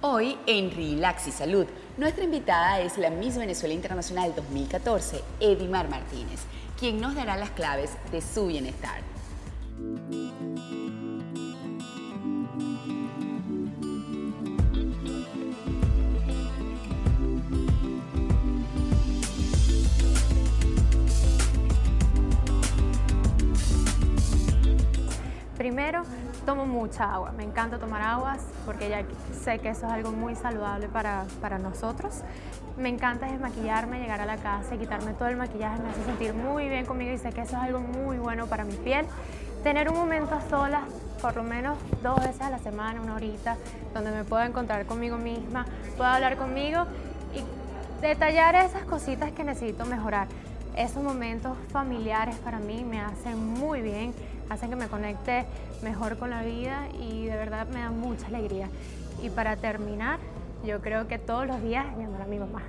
Hoy en Relax y Salud, nuestra invitada es la Miss Venezuela Internacional 2014, Edimar Martínez, quien nos dará las claves de su bienestar. Primero, tomo mucha agua. Me encanta tomar aguas porque ya sé que eso es algo muy saludable para, para nosotros. Me encanta desmaquillarme, llegar a la casa y quitarme todo el maquillaje. Me hace sentir muy bien conmigo y sé que eso es algo muy bueno para mi piel. Tener un momento a solas, por lo menos dos veces a la semana, una horita, donde me pueda encontrar conmigo misma, pueda hablar conmigo y detallar esas cositas que necesito mejorar. Esos momentos familiares para mí me hacen muy bien hacen que me conecte mejor con la vida y de verdad me da mucha alegría. Y para terminar, yo creo que todos los días llamar a mi mamá.